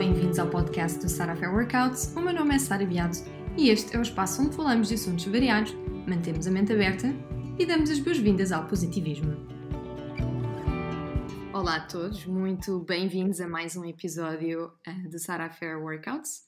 bem-vindos ao podcast do Sara Fair Workouts. O meu nome é Sara Beato e este é o espaço onde falamos de assuntos variados, mantemos a mente aberta e damos as boas-vindas ao positivismo. Olá a todos, muito bem-vindos a mais um episódio uh, do Sara Fair Workouts.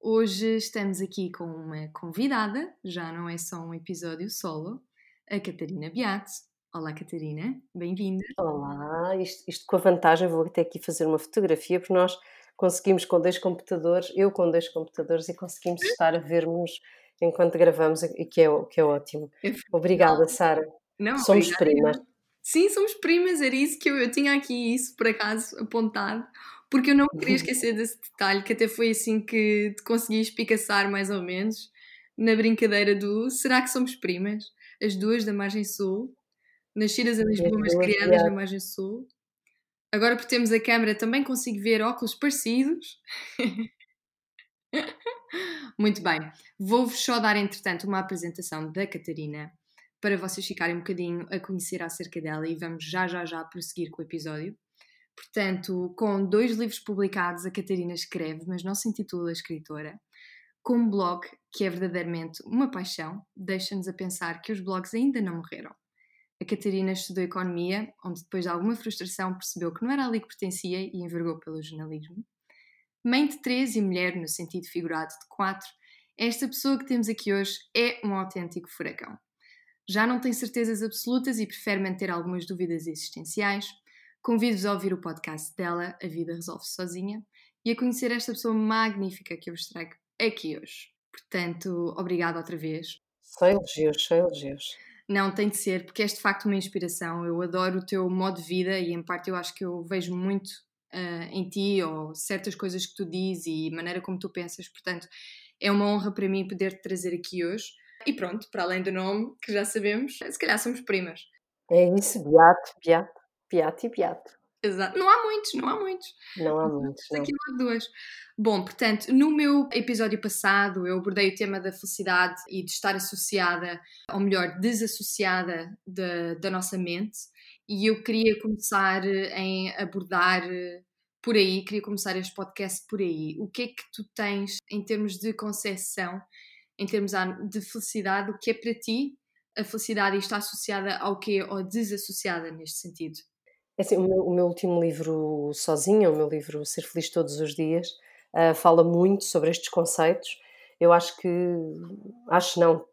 Hoje estamos aqui com uma convidada, já não é só um episódio solo, a Catarina Beato. Olá, Catarina, bem-vinda. Olá, isto, isto, com a vantagem, vou até aqui fazer uma fotografia, porque nós conseguimos com dois computadores, eu com dois computadores, e conseguimos estar a vermos enquanto gravamos, e que é, que é ótimo. Obrigada, Sara. Não, somos obrigada. primas. Sim, somos primas, era isso que eu, eu tinha aqui isso por acaso apontado, porque eu não queria esquecer desse detalhe, que até foi assim que te consegui espicaçar mais ou menos, na brincadeira do será que somos primas? As duas da margem sul, nascidas em Lisboa, mas criadas na margem sul. Agora, por termos a câmera, também consigo ver óculos parecidos. Muito bem. Vou-vos só dar, entretanto, uma apresentação da Catarina para vocês ficarem um bocadinho a conhecer acerca dela e vamos já, já, já prosseguir com o episódio. Portanto, com dois livros publicados, a Catarina escreve, mas não se intitula escritora. Com um blog que é verdadeiramente uma paixão, deixa-nos a pensar que os blogs ainda não morreram. A Catarina estudou Economia, onde depois de alguma frustração percebeu que não era ali que pertencia e envergou pelo jornalismo. Mãe de três e mulher, no sentido figurado de quatro, esta pessoa que temos aqui hoje é um autêntico furacão. Já não tem certezas absolutas e prefere manter algumas dúvidas existenciais. Convido-vos a ouvir o podcast dela, A Vida Resolve-se Sozinha, e a conhecer esta pessoa magnífica que eu vos trago aqui hoje. Portanto, obrigada outra vez. Só elogios, só elogios. Não, tem de ser, porque és de facto uma inspiração. Eu adoro o teu modo de vida e, em parte, eu acho que eu vejo muito uh, em ti ou certas coisas que tu dizes e maneira como tu pensas. Portanto, é uma honra para mim poder te trazer aqui hoje. E pronto, para além do nome, que já sabemos, se calhar somos primas. É isso, Beato, Beato, Beato e Beato. Exato. Não há muitos, não há muitos. Não há muitos. Não. Aqui não há duas. Bom, portanto, no meu episódio passado eu abordei o tema da felicidade e de estar associada, ou melhor, desassociada de, da nossa mente, e eu queria começar em abordar por aí, queria começar este podcast por aí. O que é que tu tens em termos de concepção, em termos de felicidade, o que é para ti a felicidade e está associada ao quê ou desassociada neste sentido? É assim, o, meu, o meu último livro sozinha, o meu livro Ser Feliz Todos os Dias, uh, fala muito sobre estes conceitos. Eu acho que, acho não,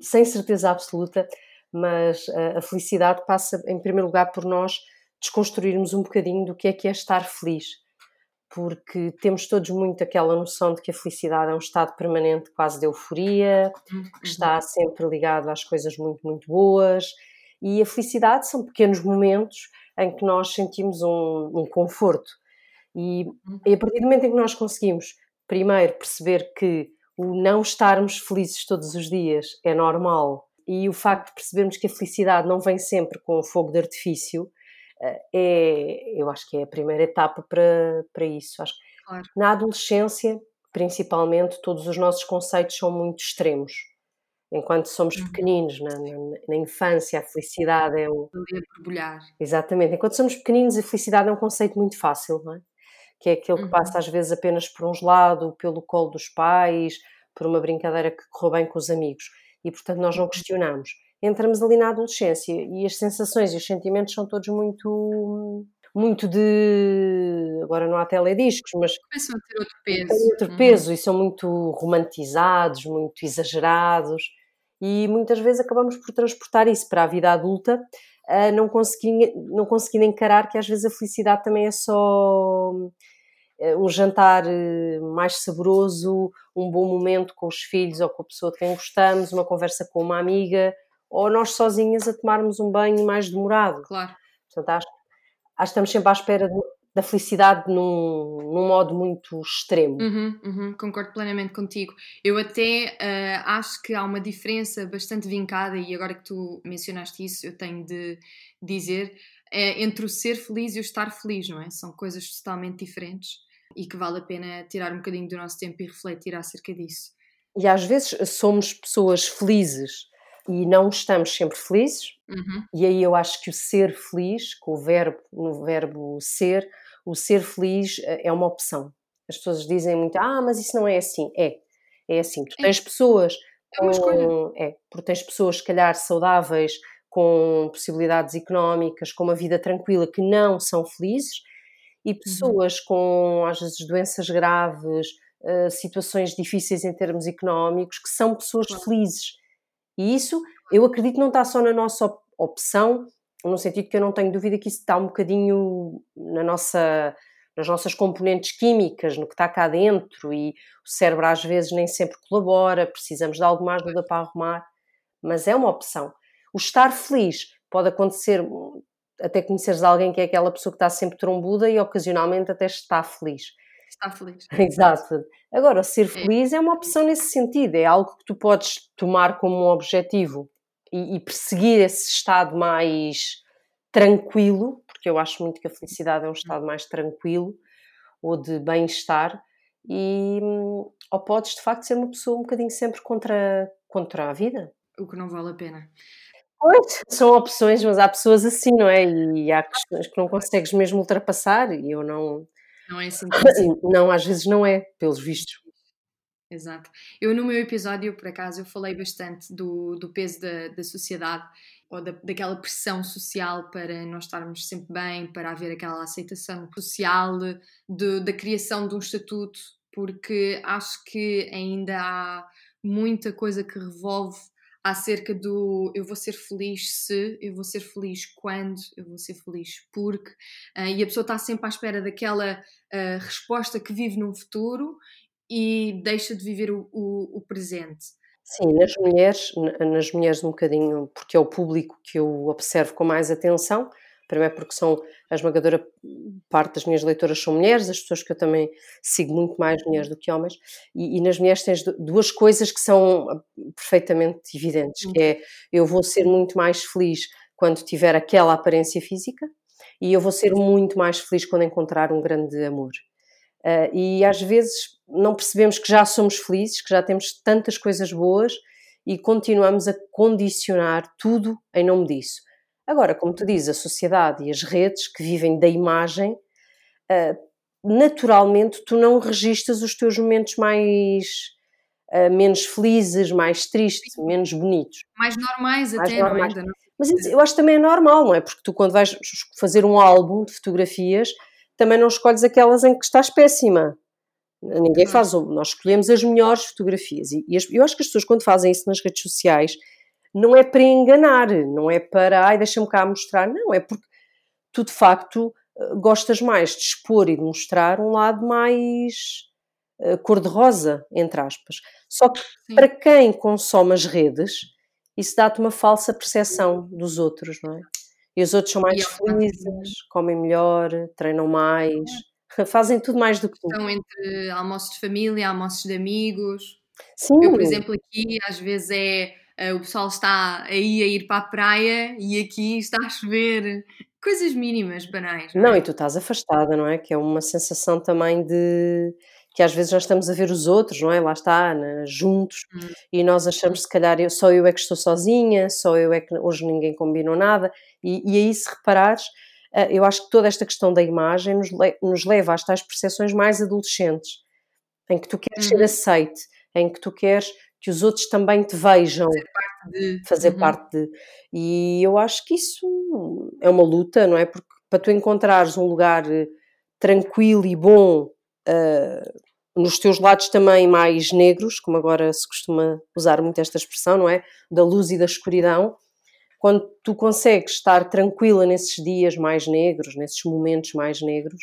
sem certeza absoluta, mas uh, a felicidade passa, em primeiro lugar, por nós desconstruirmos um bocadinho do que é que é estar feliz. Porque temos todos muito aquela noção de que a felicidade é um estado permanente, quase de euforia, uhum. que está sempre ligado às coisas muito, muito boas. E a felicidade são pequenos momentos em que nós sentimos um, um conforto. E, uhum. e, a partir do momento em que nós conseguimos, primeiro, perceber que o não estarmos felizes todos os dias é normal e o facto de percebermos que a felicidade não vem sempre com o fogo de artifício, eh, é, eu acho que é a primeira etapa para, para isso. Acho claro. Na adolescência, principalmente, todos os nossos conceitos são muito extremos enquanto somos uhum. pequeninos, na, na, na, infância, a felicidade é um. borbulhar. Exatamente. Enquanto somos pequeninos, a felicidade é um conceito muito fácil, não é? Que é aquele que uhum. passa às vezes apenas por um gelado, pelo colo dos pais, por uma brincadeira que correu bem com os amigos. E portanto nós não uhum. questionamos. Entramos ali na adolescência e as sensações e os sentimentos são todos muito muito de. Agora não há telediscos, mas. Começam a ter outro peso. outro uhum. peso e são muito romantizados, muito exagerados e muitas vezes acabamos por transportar isso para a vida adulta, não conseguindo, não conseguindo encarar que às vezes a felicidade também é só eh, um jantar eh, mais saboroso, um bom momento com os filhos ou com a pessoa de quem gostamos, uma conversa com uma amiga, ou nós sozinhas a tomarmos um banho mais demorado. Claro. Portanto, acho, acho que estamos sempre à espera de, da felicidade num, num modo muito extremo. Uhum, uhum, concordo plenamente contigo. Eu até uh, acho que há uma diferença bastante vincada, e agora que tu mencionaste isso, eu tenho de dizer, é entre o ser feliz e o estar feliz, não é? São coisas totalmente diferentes e que vale a pena tirar um bocadinho do nosso tempo e refletir acerca disso. E às vezes somos pessoas felizes e não estamos sempre felizes, uhum. e aí eu acho que o ser feliz, com o verbo, no verbo ser, o ser feliz eh, é uma opção. As pessoas dizem muito, ah, mas isso não é assim. É, é assim. Tu é. tens pessoas é uma escolha. É, porque tens pessoas, se calhar, saudáveis, com possibilidades económicas, com uma vida tranquila, que não são felizes, e uhum. pessoas uhum. com, às vezes, doenças graves, uh, situações difíceis em termos económicos, que são pessoas felizes. E isso, eu acredito, não está só na nossa opção, no sentido que eu não tenho dúvida que isso está um bocadinho na nossa nas nossas componentes químicas, no que está cá dentro, e o cérebro às vezes nem sempre colabora, precisamos de alguma ajuda para arrumar, mas é uma opção. O estar feliz pode acontecer até conheceres alguém que é aquela pessoa que está sempre trombuda e ocasionalmente até está feliz. Está feliz. Exato. Agora, ser é. feliz é. uma opção nesse sentido, é algo que tu podes tomar como um objetivo e, e perseguir esse estado mais tranquilo, porque eu acho muito que a felicidade é um estado mais tranquilo ou de bem-estar, e ou podes de facto ser uma pessoa um bocadinho sempre contra, contra a vida. O que não vale a pena. Pois, são opções, mas há pessoas assim, não é? E há questões que não consegues mesmo ultrapassar e eu não. Não é assim. Não, às vezes não é, pelos vistos. Exato. Eu no meu episódio, por acaso, eu falei bastante do, do peso da, da sociedade ou da, daquela pressão social para nós estarmos sempre bem, para haver aquela aceitação social de, da criação de um estatuto, porque acho que ainda há muita coisa que revolve acerca do eu vou ser feliz se, eu vou ser feliz quando, eu vou ser feliz porque, uh, e a pessoa está sempre à espera daquela uh, resposta que vive num futuro e deixa de viver o, o, o presente. Sim, nas mulheres, nas mulheres um bocadinho, porque é o público que eu observo com mais atenção, primeiro porque são a esmagadora parte das minhas leitoras são mulheres, as pessoas que eu também sigo muito mais mulheres do que homens, e, e nas mulheres tens duas coisas que são ah, perfeitamente evidentes, que é eu vou ser muito mais feliz quando tiver aquela aparência física, e eu vou ser muito mais feliz quando encontrar um grande amor. Uh, e às vezes não percebemos que já somos felizes, que já temos tantas coisas boas e continuamos a condicionar tudo em nome disso. Agora, como tu dizes, a sociedade e as redes que vivem da imagem, uh, naturalmente tu não registras os teus momentos mais uh, menos felizes, mais tristes, menos bonitos. Mais normais mais até, normais. não é? Mas eu acho que também é normal, não é? Porque tu quando vais fazer um álbum de fotografias, também não escolhes aquelas em que estás péssima. Ninguém faz, nós escolhemos as melhores fotografias. E, e eu acho que as pessoas, quando fazem isso nas redes sociais, não é para enganar, não é para, ai, deixa-me cá mostrar, não, é porque tu de facto eh, gostas mais de expor e de mostrar um lado mais uh, cor-de-rosa, entre aspas. Só que Sim. para quem consome as redes, isso dá-te uma falsa percepção dos outros, não é? E os outros são mais felizes, comem melhor, treinam mais Fazem tudo mais do que tu. Estão entre almoços de família, almoços de amigos. Sim. Eu, por exemplo, aqui às vezes é o pessoal está aí a ir para a praia e aqui está a chover. Coisas mínimas, banais. Não, não é? e tu estás afastada, não é? Que é uma sensação também de que às vezes nós estamos a ver os outros, não é? Lá está, né? juntos, hum. e nós achamos se calhar eu, só eu é que estou sozinha, só eu é que hoje ninguém combinou nada, e, e aí se reparares, ah, eu acho que toda esta questão da imagem nos, le nos leva às tais percepções mais adolescentes, em que tu queres uhum. ser aceite, em que tu queres que os outros também te vejam fazer parte de. Fazer uhum. parte de. E eu acho que isso é uma luta, não é? Porque para tu encontrares um lugar eh, tranquilo e bom uh, nos teus lados também mais negros, como agora se costuma usar muito esta expressão, não é? Da luz e da escuridão, quando tu consegues estar tranquila nesses dias mais negros, nesses momentos mais negros,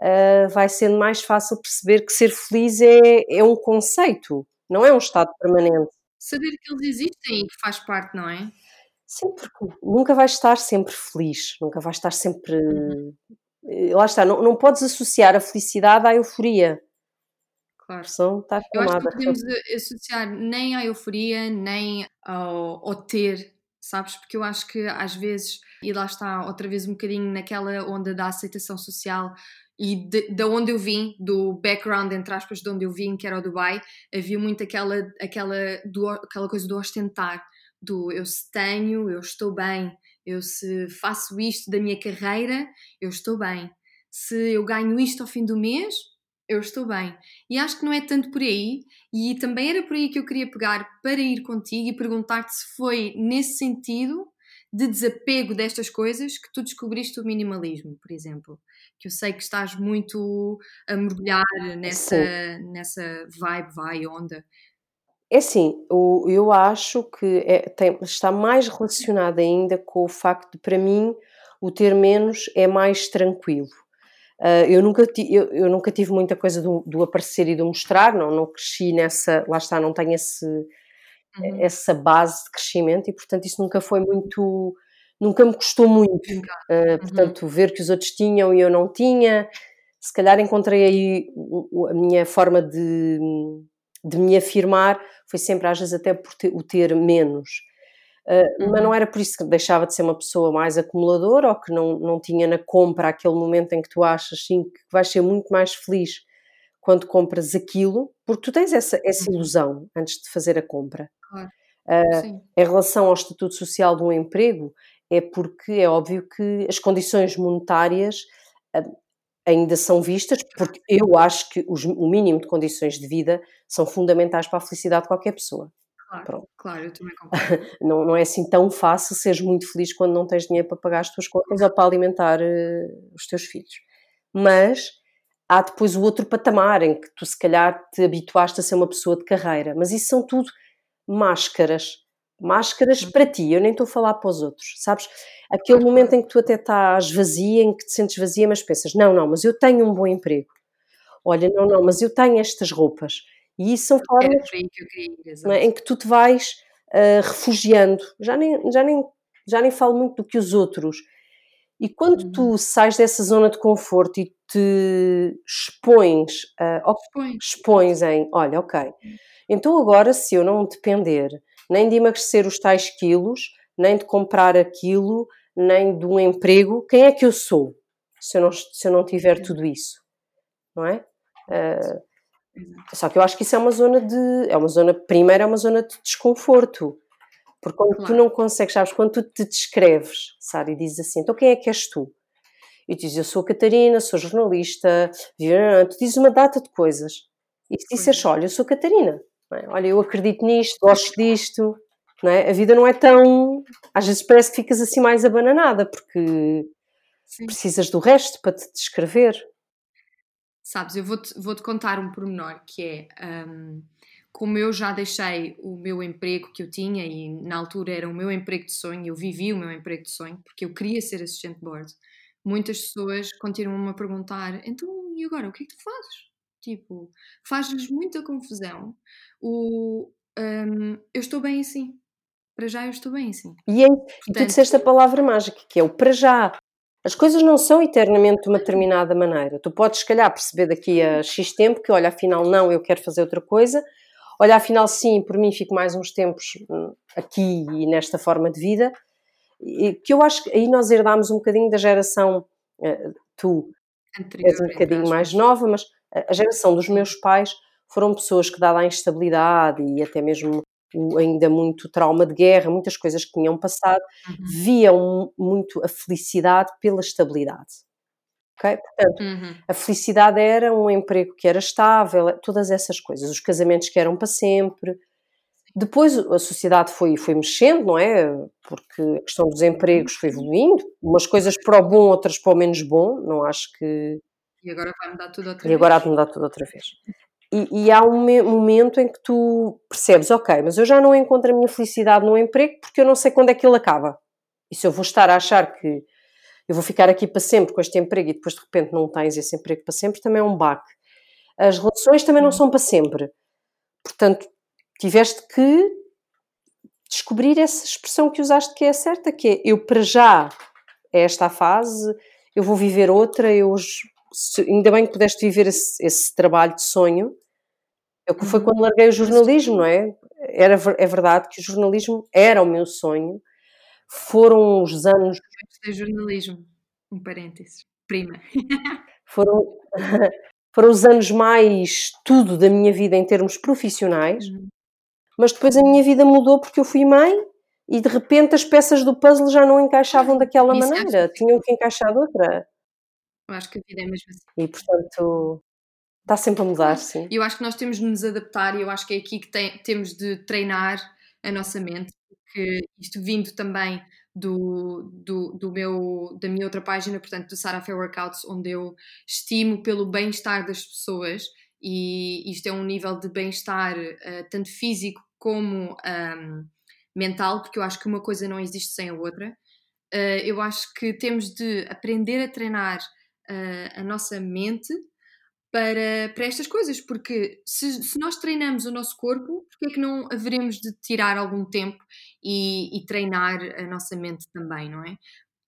uh, vai sendo mais fácil perceber que ser feliz é, é um conceito, não é um estado permanente. Saber que eles existem e que faz parte, não é? Sim, porque nunca vais estar sempre feliz, nunca vais estar sempre. Uhum. Lá está, não, não podes associar a felicidade à euforia. Claro. São, está Eu acho que não podemos associar nem à euforia, nem ao, ao ter sabes? Porque eu acho que às vezes, e lá está outra vez um bocadinho naquela onda da aceitação social e de, de onde eu vim, do background, entre aspas, de onde eu vim, que era o Dubai, havia muito aquela, aquela, do, aquela coisa do ostentar, do eu se tenho, eu estou bem, eu se faço isto da minha carreira, eu estou bem. Se eu ganho isto ao fim do mês, eu estou bem. E acho que não é tanto por aí, e também era por aí que eu queria pegar para ir contigo e perguntar-te se foi nesse sentido de desapego destas coisas que tu descobriste o minimalismo, por exemplo. Que eu sei que estás muito a mergulhar nessa, nessa vibe, vai, onda. É assim, eu acho que é, tem, está mais relacionado ainda com o facto de, para mim, o ter menos é mais tranquilo. Uh, eu, nunca eu, eu, nunca tive muita coisa do, do, aparecer e do mostrar, não, não cresci nessa, lá está, não tenho esse, uhum. essa base de crescimento e portanto isso nunca foi muito, nunca me custou muito. Uh, portanto, uhum. ver que os outros tinham e eu não tinha, se calhar encontrei aí a minha forma de, de me afirmar, foi sempre às vezes até por ter, o ter menos. Uh, uhum. Mas não era por isso que deixava de ser uma pessoa mais acumuladora ou que não, não tinha na compra aquele momento em que tu achas sim, que vais ser muito mais feliz quando compras aquilo, porque tu tens essa, essa uhum. ilusão antes de fazer a compra. Claro. Uh, em relação ao estatuto social de um emprego, é porque é óbvio que as condições monetárias uh, ainda são vistas, porque eu acho que os, o mínimo de condições de vida são fundamentais para a felicidade de qualquer pessoa. Claro, claro, eu também concordo. não, não é assim tão fácil seres muito feliz quando não tens dinheiro para pagar as tuas contas ou para alimentar uh, os teus filhos. Mas há depois o outro patamar em que tu se calhar te habituaste a ser uma pessoa de carreira. Mas isso são tudo máscaras. Máscaras uhum. para ti, eu nem estou a falar para os outros, sabes? Aquele momento em que tu até estás vazia, em que te sentes vazia, mas pensas, não, não, mas eu tenho um bom emprego. Olha, não, não, mas eu tenho estas roupas e isso são formas que queria, é? em que tu te vais uh, refugiando. Já nem, já, nem, já nem falo muito do que os outros. E quando uhum. tu sais dessa zona de conforto e te expões, uh, expões. expões em, olha, ok, então agora se eu não depender nem de emagrecer os tais quilos, nem de comprar aquilo, nem de um emprego, quem é que eu sou se eu não, se eu não tiver tudo isso? Não é? Uh, só que eu acho que isso é uma zona de. É uma zona. Primeiro, é uma zona de desconforto. Porque quando claro. tu não consegues, sabes, quando tu te descreves, sabe, e dizes assim, então quem é que és tu? E tu dizes, eu sou a Catarina, sou jornalista, tu dizes uma data de coisas. E se disseres, olha, eu sou a Catarina, é? olha, eu acredito nisto, gosto disto, não é? A vida não é tão. Às vezes parece que ficas assim mais abananada, porque Sim. precisas do resto para te descrever. Sabes, eu vou-te vou -te contar um pormenor que é um, como eu já deixei o meu emprego que eu tinha e na altura era o meu emprego de sonho, eu vivi o meu emprego de sonho porque eu queria ser assistente de board. Muitas pessoas continuam-me a perguntar: então e agora o que é que tu fazes? Tipo, faz-lhes muita confusão. O, um, eu estou bem assim. Para já eu estou bem assim. E, é, Portanto, e tu disseste a palavra mágica, que é o para já. As coisas não são eternamente de uma determinada maneira. Tu podes, se calhar, perceber daqui a X tempo que, olha, afinal, não, eu quero fazer outra coisa. Olha, afinal, sim, por mim fico mais uns tempos hum, aqui e nesta forma de vida. E que eu acho que aí nós herdámos um bocadinho da geração, eh, tu Anterior, és um bocadinho mais nova, mas a geração dos meus pais foram pessoas que, dada a instabilidade e até mesmo ainda muito trauma de guerra, muitas coisas que tinham passado, uhum. viam muito a felicidade pela estabilidade. Okay? Portanto, uhum. a felicidade era um emprego que era estável, todas essas coisas, os casamentos que eram para sempre. Depois a sociedade foi, foi mexendo, não é? Porque a questão dos empregos foi evoluindo, umas coisas para o bom, outras para o menos bom, não acho que. E agora vai mudar tudo outra e vez. E agora vai mudar tudo outra vez. E, e, há um momento em que tu percebes, ok, mas eu já não encontro a minha felicidade no emprego porque eu não sei quando é que ele acaba. E se eu vou estar a achar que eu vou ficar aqui para sempre com este emprego e depois de repente não tens esse emprego para sempre, também é um baque. As relações também não são para sempre. Portanto, tiveste que descobrir essa expressão que usaste que é certa, que é eu para já é esta a fase, eu vou viver outra, eu se, ainda bem que pudeste viver esse, esse trabalho de sonho. É o que foi uhum. quando larguei o jornalismo, não é? Era, é verdade que o jornalismo era o meu sonho. Foram os anos. de jornalismo, um parênteses. Prima. Foram, foram os anos mais tudo da minha vida em termos profissionais, uhum. mas depois a minha vida mudou porque eu fui mãe e de repente as peças do puzzle já não encaixavam daquela Isso maneira, tinham que encaixar de outra. Eu acho que a vida é mesmo assim. E portanto, Está sempre a mudar, sim. Eu acho que nós temos de nos adaptar e eu acho que é aqui que tem, temos de treinar a nossa mente, porque isto vindo também do, do, do, meu, da minha outra página, portanto, do Sarah Workouts, onde eu estimo pelo bem-estar das pessoas e isto é um nível de bem-estar uh, tanto físico como um, mental, porque eu acho que uma coisa não existe sem a outra. Uh, eu acho que temos de aprender a treinar uh, a nossa mente para, para estas coisas, porque se, se, nós treinamos o nosso corpo, porque é que não haveremos de tirar algum tempo e, e treinar a nossa mente também, não é?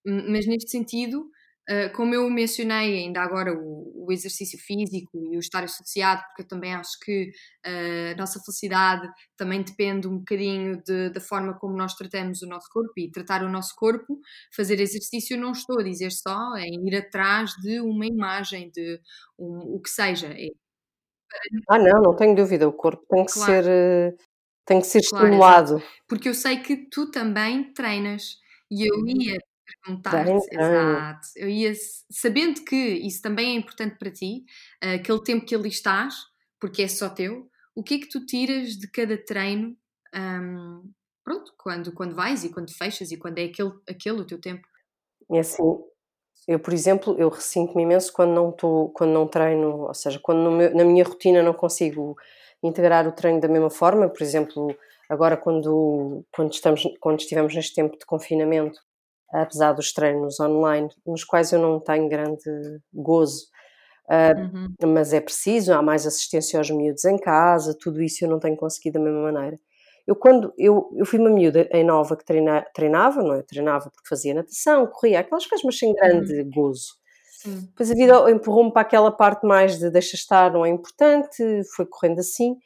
Mas neste sentido, Uh, como eu mencionei ainda agora o, o, exercício físico e o estar associado, porque eu também acho que uh, a nossa felicidade também depende um bocadinho de, da forma como nós tratamos o nosso corpo e tratar o nosso corpo, fazer exercício não estou a dizer só em ir atrás de uma imagem, de um, o que seja. É, ah não, não tenho dúvida, o corpo tem que claro. ser, eh, tem que ser claro, estimulado. Exato. Porque eu sei que tu também treinas e eu uhum. ia perguntar-te, exato. Eu ia, sabendo que isso também é importante para ti, aquele tempo que ali estás, porque é só teu, o que é que tu tiras de cada treino? Um, pronto, quando, quando vais e quando fechas e quando é aquele, aquele o teu tempo? É assim, eu, por exemplo, eu ressinto-me imenso quando não, tô, quando não treino, ou seja, quando meu, na minha rotina não consigo integrar o treino da mesma forma, por exemplo, agora quando, quando, estamos, quando estivemos neste tempo de confinamento, apesar dos treinos online, nos quais eu não tenho grande gozo. Uh, uhum. Mas é preciso, há mais assistência aos miúdos em casa, tudo isso eu não tenho conseguido da mesma maneira. Eu, quando eu, eu fui uma miúda em nova que treina, treinava, não é? Treinava porque fazia natação, corria, aquelas coisas, mas sem grande uhum. gozo. Sim. Depois a vida empurrou-me para aquela parte mais de deixa estar, não é importante, foi correndo assim.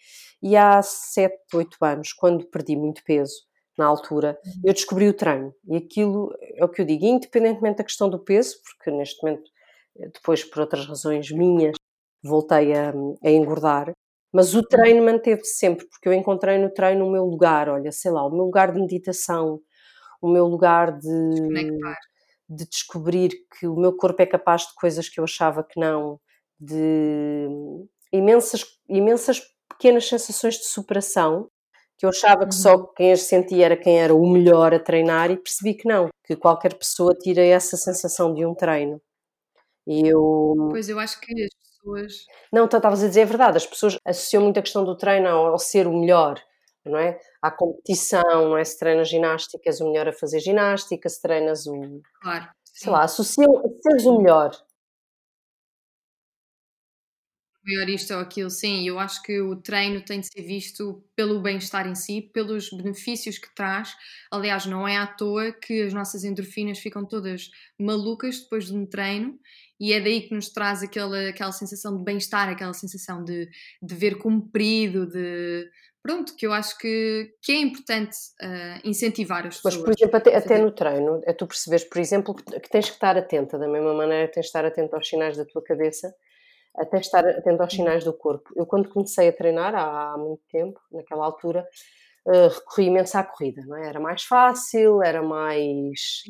E há 7, 8 anos, quando perdi muito peso, na altura, uhum. eu descobri o treino. E aquilo é o que eu digo, independentemente da questão do peso, porque neste momento, eh, depois por outras razões minhas, voltei a, a engordar, mas o treino manteve-se sempre, porque eu encontrei no treino o meu lugar, olha, sei lá, o meu lugar de meditação, o meu lugar de, de descobrir que o meu corpo é capaz de coisas que eu achava que não, de imensas, imensas pequenas sensações de superação que eu achava que só uhum. quem as sentia era quem era o melhor a treinar e percebi que não, que qualquer pessoa tira essa sensação de um treino. E eu. Pois eu acho que as pessoas. Não, estavas a dizer a verdade, as pessoas associam muito a questão do treino ao, ao ser o melhor, não é? À competição, não é? Se treinas ginástica, és o melhor a fazer ginástica, se treinas o. Claro. Sei lá, associam a seres o melhor maior isto ou aquilo, sim. Eu acho que o treino tem de ser visto pelo bem-estar em si, pelos benefícios que traz. Aliás, não é à toa que as nossas endorfinas ficam todas malucas depois de um treino e é daí que nos traz aquela, aquela sensação de bem-estar, aquela sensação de, de ver cumprido, de. Pronto, que eu acho que, que é importante uh, incentivar as pessoas. Mas, por exemplo, até, até no treino, é tu perceberes, por exemplo, que, que tens que estar atenta, da mesma maneira tens de estar atenta aos sinais da tua cabeça até estar atento aos sinais do corpo. Eu, quando comecei a treinar, há, há muito tempo, naquela altura, uh, recorri imenso à corrida, não é? Era mais fácil, era mais.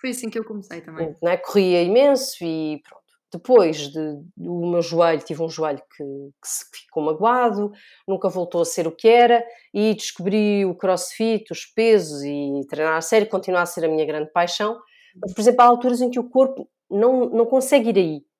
Foi assim que eu comecei também. Não é? Corria imenso e pronto. Depois de, do meu joelho, tive um joelho que, que se ficou magoado, nunca voltou a ser o que era, e descobri o crossfit, os pesos e treinar a sério, continua a ser a minha grande paixão. Mas, por exemplo, há alturas em que o corpo não, não consegue ir aí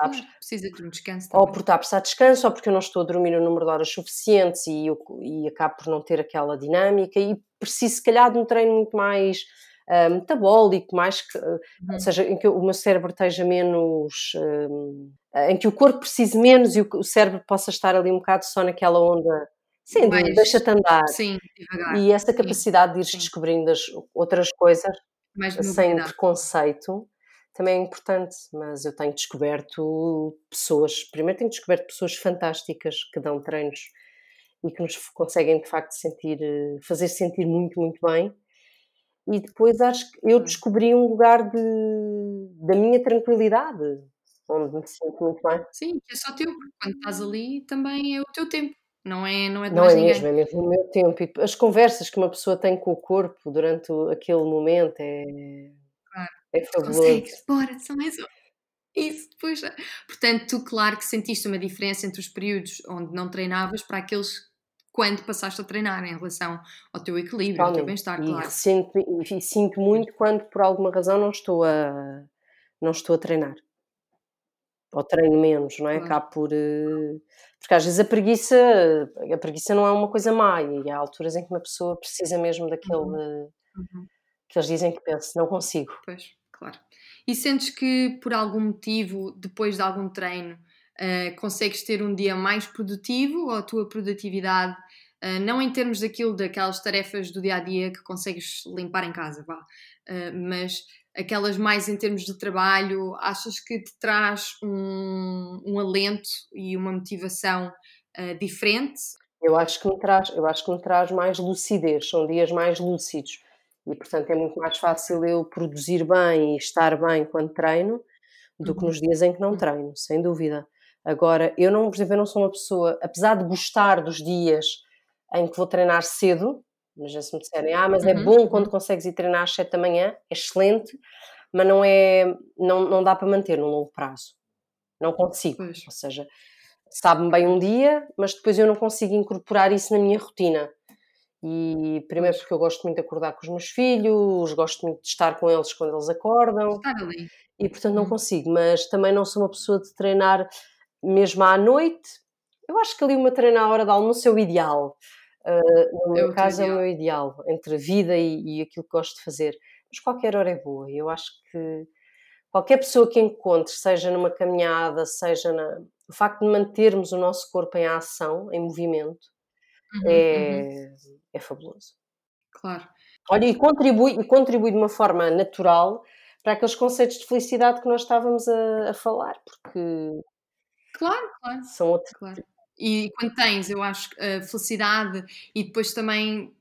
sabes? Precisa de um descanso também. Ou por estar a precisar de descanso, ou porque eu não estou a dormir o número de horas suficientes e, eu, e acabo por não ter aquela dinâmica e preciso, se calhar, de um treino muito mais uh, metabólico, mais que, uh, uhum. ou seja, em que o meu cérebro esteja menos. Uh, em que o corpo precise menos e o, o, cérebro possa estar ali um bocado só naquela onda. Sim, deixa-te andar. Sim, devagar. E essa capacidade sim, de ir descobrindo as outras coisas sem preconceito também é importante, mas eu tenho descoberto pessoas, primeiro tenho descoberto pessoas fantásticas que dão treinos e que nos conseguem de facto sentir, eh, fazer sentir muito, muito bem. E depois acho que eu descobri um lugar de, da minha tranquilidade, onde me sinto muito bem. Sim, que é só teu, porque quando estás ali também é o teu tempo, não é, não é de não mais é ninguém. mesmo, é mesmo o meu tempo. E as conversas que uma pessoa tem com o corpo durante aquele momento é, Claro. é fabuloso. Consegues, bora, só mais. Isso, pois. Portanto, tu, claro que sentiste uma diferença entre os períodos onde não treinavas para aqueles quando passaste a treinar em relação ao teu equilíbrio, ao teu bem-estar, claro. E sinto, e sinto muito quando por alguma razão não estou a, não estou a treinar. Ou treino menos, não é? Claro. Por. Eh, porque às vezes a preguiça, a preguiça não é uma coisa má, e há alturas em que uma pessoa precisa mesmo daquele. Uhum. Uhum. que eles dizem que penso, não consigo. Pois, claro. E sentes que por algum motivo, depois de algum treino, uh, consegues ter um dia mais produtivo ou a tua produtividade, uh, não em termos daquilo, daquelas tarefas do dia a dia que consegues limpar em casa, vá, uh, mas aquelas mais em termos de trabalho, achas que te traz um, um alento e uma motivação diferente? Eu acho que me traz, eu acho que me traz mais lucidez, são dias mais lúcidos e portanto é muito mais fácil eu produzir bem e estar bem quando treino do que uhum. nos dias em que não treino, sem dúvida. Agora, eu não, por exemplo, eu não sou uma pessoa, apesar de gostar dos dias em que vou treinar cedo, mas já se me disserem, ah, mas é uhum. bom quando uhum. consegues ir treinar às 7 da manhã, é excelente, mas não é, não, não dá para manter no longo prazo. Não consigo. Pois. Ou seja, sabe-me bem um dia, mas depois eu não consigo incorporar isso na minha rotina. E primeiro porque eu gosto muito de acordar com os meus filhos, gosto muito de estar com eles quando eles acordam. Estar ali. E portanto não hum. consigo, mas também não sou uma pessoa de treinar mesmo à noite. Eu acho que ali uma treino à hora de almoço é o ideal. Uh, no é meu caso ideal. é o meu ideal, entre vida e, e, aquilo que gosto de fazer. Mas qualquer hora é boa. Eu acho que qualquer pessoa que encontre, seja numa caminhada, seja na... o facto de mantermos o nosso corpo em ação, em movimento, uhum, é, uhum. é fabuloso. Claro. Olha, e contribui, e contribui de uma forma natural para aqueles conceitos de felicidade que nós estávamos a, a falar, porque. Claro, claro. São outros. Claro. E quando tens, eu acho, a felicidade e depois também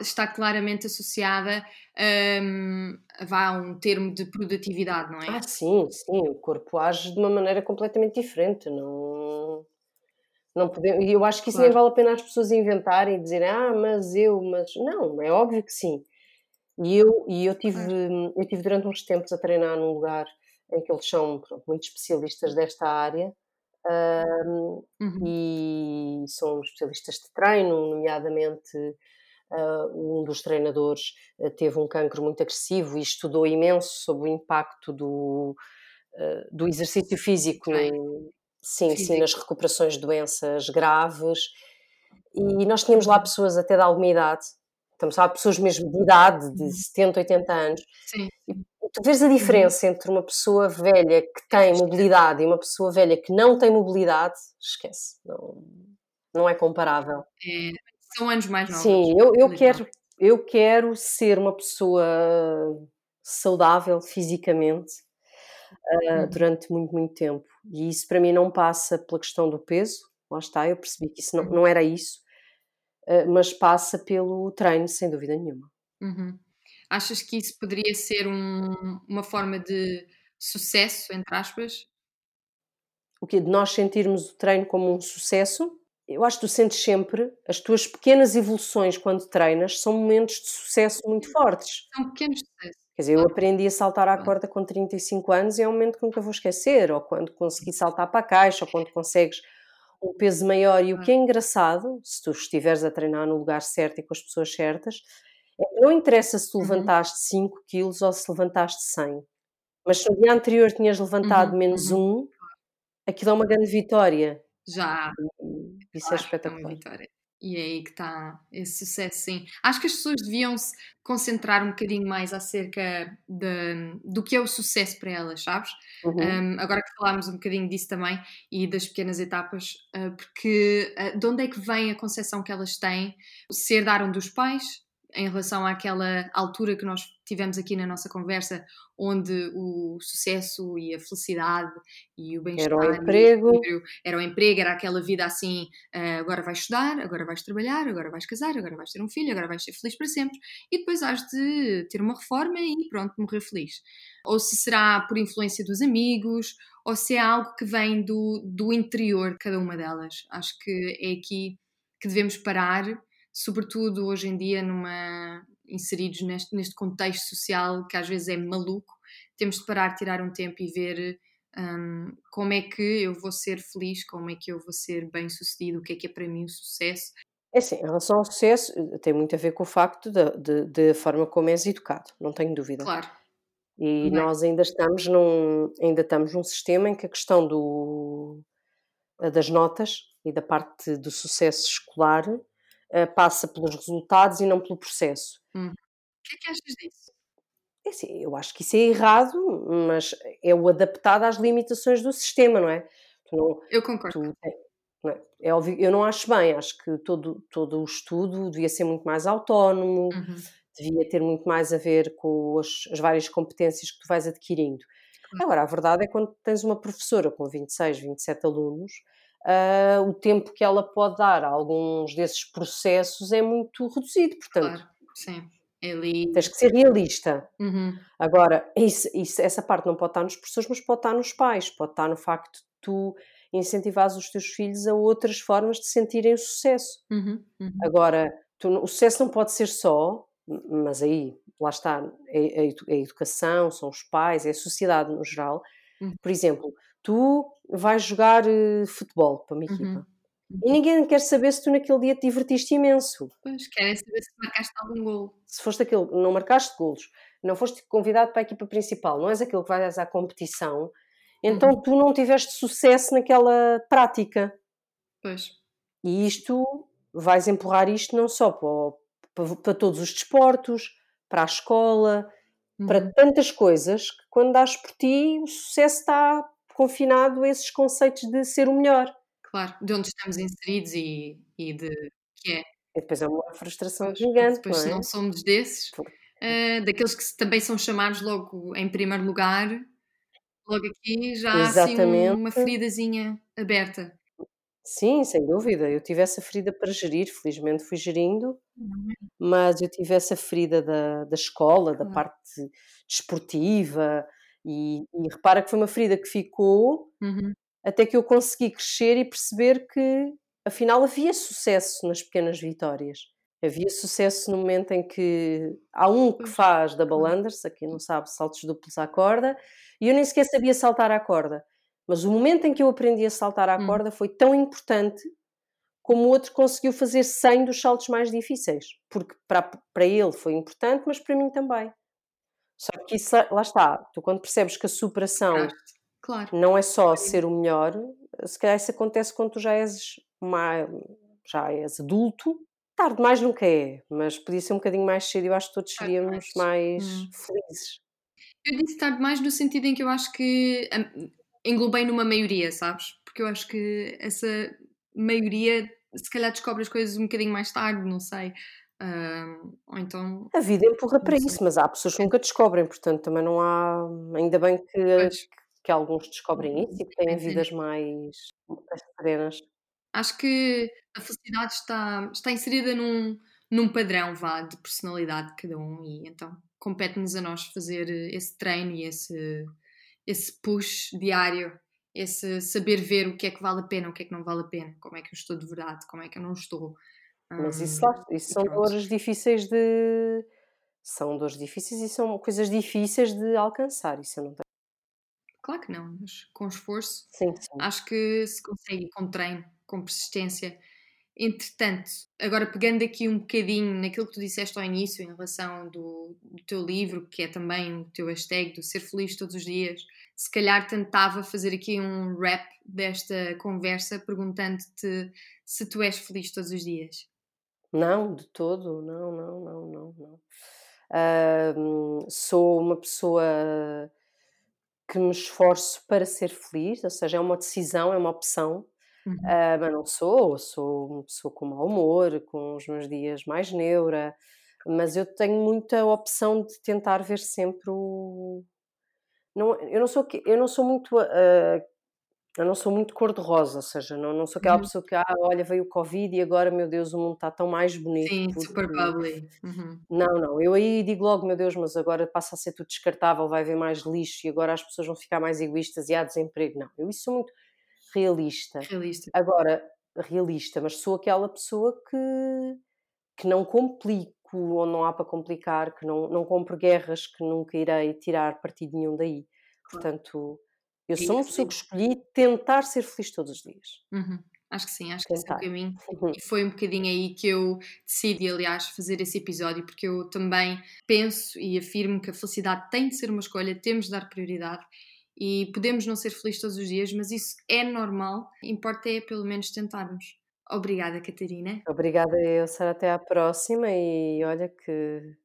está claramente associada um, a um termo de produtividade, não é? Ah, sim, sim. O corpo age de uma maneira completamente diferente. Não não podemos, eu acho que isso claro. nem vale a pena as pessoas inventarem e dizerem, ah, mas eu, mas. Não, é óbvio que sim. E eu, e eu, tive, claro. eu tive durante uns tempos a treinar num lugar em que eles são pronto, muito especialistas desta área um, uhum. e são especialistas de treino, nomeadamente uh, um dos treinadores uh, teve um cancro muito agressivo e estudou imenso sobre o impacto do, uh, do exercício físico no, Sim, Físico. sim, nas recuperações de doenças graves. E nós tínhamos lá pessoas até de alguma idade, estamos a pessoas mesmo de idade, de 70, uhum. 80 anos. Sim. E tu vês a diferença entre uma pessoa velha que tem mobilidade e uma pessoa velha que não tem mobilidade, esquece, não, não é comparável. É, são anos mais novos. Sim, eu, eu, quero, eu quero ser uma pessoa saudável fisicamente uh, durante muito, muito tempo. E isso para mim não passa pela questão do peso, lá está, eu percebi que isso não, não era isso, uh, mas passa pelo treino, sem dúvida nenhuma. Uhum. Achas que isso poderia ser um, uma forma de sucesso, entre aspas? O que De nós sentirmos o treino como um sucesso? Eu acho que tu sentes sempre as tuas pequenas evoluções quando treinas são momentos de sucesso muito fortes. São pequenos sucessos. Quer dizer, eu aprendi a saltar à corda com 35 anos e é um momento que nunca vou esquecer, ou quando consegui saltar para a caixa, ou quando consegues um peso maior. E o que é engraçado, se tu estiveres a treinar no lugar certo e com as pessoas certas, não interessa se tu uhum. levantaste 5 quilos ou se levantaste 100. Mas se no dia anterior tinhas levantado uhum, menos uhum. um, aquilo é uma grande vitória. Já. Isso é claro, é espetacular. É uma vitória. E é aí que está esse sucesso, sim. Acho que as pessoas deviam se concentrar um bocadinho mais acerca de, do que é o sucesso para elas, sabes? Uhum. Um, agora que falámos um bocadinho disso também e das pequenas etapas, uh, porque uh, de onde é que vem a concepção que elas têm? Se herdaram dos pais, em relação àquela altura que nós tivemos aqui na nossa conversa, onde o sucesso e a felicidade e o bem-estar era o emprego, era o emprego, era aquela vida assim, uh, agora vais estudar, agora vais trabalhar, agora vais casar, agora vais ter um filho, agora vais ser feliz para sempre e depois has de ter uma reforma e pronto, morrer feliz. Ou se será por influência dos amigos, ou se é algo que vem do, do interior de cada uma delas. Acho que é aqui que devemos parar sobretudo hoje em dia, numa, inseridos neste, neste contexto social que às vezes é maluco, temos de parar, tirar um tempo e ver Um, como é que eu vou ser feliz, como é que eu vou ser bem sucedido, o que é que é para mim o sucesso. É assim, em relação ao sucesso, tem muito a ver com o facto da forma como és educado, não tenho dúvida. Claro. E Bem. nós ainda estamos num, ainda estamos num sistema em que a questão do, das notas e da parte do sucesso escolar uh, passa pelos resultados e não pelo processo. Hum. O que é que achas disso? É assim, eu acho que isso é errado, mas é o adaptado às limitações do sistema, não é? Não, eu concordo. Tu, é, é? óbvio, eu não acho bem, acho que todo, todo o estudo devia ser muito mais autónomo, uhum. devia ter muito mais a ver com as, as várias competências que tu vais adquirindo. Uhum. Agora, a verdade é quando tens uma professora com 26, 27 alunos, uh, o tempo que ela pode dar a alguns desses processos é muito reduzido, portanto. Claro, sim. Ele... Tens que ser realista. Uhum. Agora, isso, isso, essa parte não pode estar nos professores, mas pode estar nos pais, pode estar no facto de tu incentivares os teus filhos a outras formas de sentirem o sucesso. Uhum. Uhum. Agora, tu, o sucesso não pode ser só, mas aí, lá está, é, é, é a educação, são os pais, é a sociedade no geral. Uhum. Por exemplo, tu vais jogar uh, futebol para uma equipa. Uhum. E ninguém quer saber se tu naquele dia te divertiste imenso. Pois, querem saber se marcaste algum gol. Se foste aquele, não marcaste golos, não foste convidado para a equipa principal, não és aquele que vais à competição, então uhum. tu não tiveste sucesso naquela prática. Pois. E isto, vais empurrar isto não só para, para, para todos os desportos, para a escola, uhum. para tantas coisas, que quando dás por ti, o sucesso está confinado a esses conceitos de ser o melhor. Claro, de onde estamos inseridos e, e de que é. E depois é uma frustração gigante. Depois, não, é? não somos desses, uh, daqueles que também são chamados logo em primeiro lugar, logo aqui já há assim uma feridazinha aberta. Sim, sem dúvida. Eu tive essa ferida para gerir, felizmente fui gerindo, uhum. mas eu tive essa ferida da, da escola, da uhum. parte desportiva, e, e, repara que foi uma ferida que ficou uhum. até que eu consegui crescer e perceber que afinal havia sucesso nas pequenas vitórias. Havia sucesso no momento em que há um que faz double unders, aqui não sabe, saltos duplos à corda, e eu nem sequer sabia saltar à corda. Mas o momento em que eu aprendi a saltar à hum. corda foi tão importante como o outro conseguiu fazer 100 dos saltos mais difíceis. Porque para, para ele foi importante, mas para mim também. Só que isso, lá está, tu quando percebes que a superação claro. não é só ser o melhor, se calhar isso acontece quando tu já és, uma, já és adulto, tarde mais nunca é, mas podia ser um bocadinho mais cedo e eu acho que todos seríamos mais hum. felizes. Eu disse tarde mais no sentido em que eu acho que hum, englobei numa maioria, sabes? Porque eu acho que essa maioria se calhar descobre as coisas um bocadinho mais tarde, não sei. Uh, ou então. A vida empurra para isso, mas há pessoas que nunca descobrem, portanto também não há. Ainda bem que, que alguns descobrem isso e que têm vidas mais, mais serenas. Acho que a felicidade está, está inserida num, num padrão vá, de personalidade de cada um e então compete-nos a nós fazer esse treino e esse, esse push diário, esse saber ver o que é que vale a pena, o que é que não vale a pena, como é que eu estou de verdade, como é que eu não estou. Mas isso, lá, isso são dores difíceis de. São dores difíceis e são coisas difíceis de alcançar. Isso eu não tenho. Claro que não, mas com esforço sim, sim. acho que se consegue, com treino, com persistência. Entretanto, agora pegando aqui um bocadinho naquilo que tu disseste ao início em relação do, do teu livro, que é também o teu hashtag do ser feliz todos os dias, se calhar tentava fazer aqui um wrap desta conversa perguntando-te se tu és feliz todos os dias. Não, de todo, não, não, não, não, não. Uh, sou uma pessoa que me esforço para ser feliz, ou seja, é uma decisão, é uma opção, uhum. uh, mas não sou, sou uma pessoa com mau humor, com os meus dias mais neura, mas eu tenho muita opção de tentar ver sempre o. Não, eu, não sou, eu não sou muito uh, eu não sou muito cor-de-rosa, ou seja, não, não sou aquela uhum. pessoa que, ah, olha, veio o Covid e agora, meu Deus, o mundo está tão mais bonito. Sim, porque... super bubbly. Uhum. Não, não, eu aí digo logo, meu Deus, mas agora passa a ser tudo descartável, vai haver mais lixo e agora as pessoas vão ficar mais egoístas e há desemprego. Não, eu isso sou muito realista. Realista. Agora, realista, mas sou aquela pessoa que, que não complico ou não há para complicar, que não, não compro guerras que nunca irei tirar partido nenhum daí. Portanto Eu sou uma pessoa que escolhi tentar ser feliz todos os dias. Uhum. Acho que sim, acho que esse é o caminho. Uhum. E foi um bocadinho aí que eu decidi, aliás, fazer esse episódio, porque eu também penso e afirmo que a felicidade tem de ser uma escolha, temos de dar prioridade e podemos não ser felizes todos os dias, mas isso é normal, importa é pelo menos tentarmos. Obrigada, Catarina. Obrigada eu, Sara, até à próxima e olha que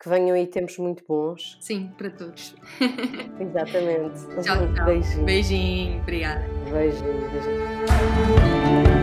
que venham aí tempos muito bons. Sim, para todos. Exatamente. Tchau, tchau. Beijinho. Beijinho, obrigada. Beijinho, beijinho.